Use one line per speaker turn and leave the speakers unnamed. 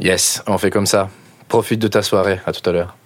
Yes, on fait comme ça. Profite de ta soirée. À tout à l'heure.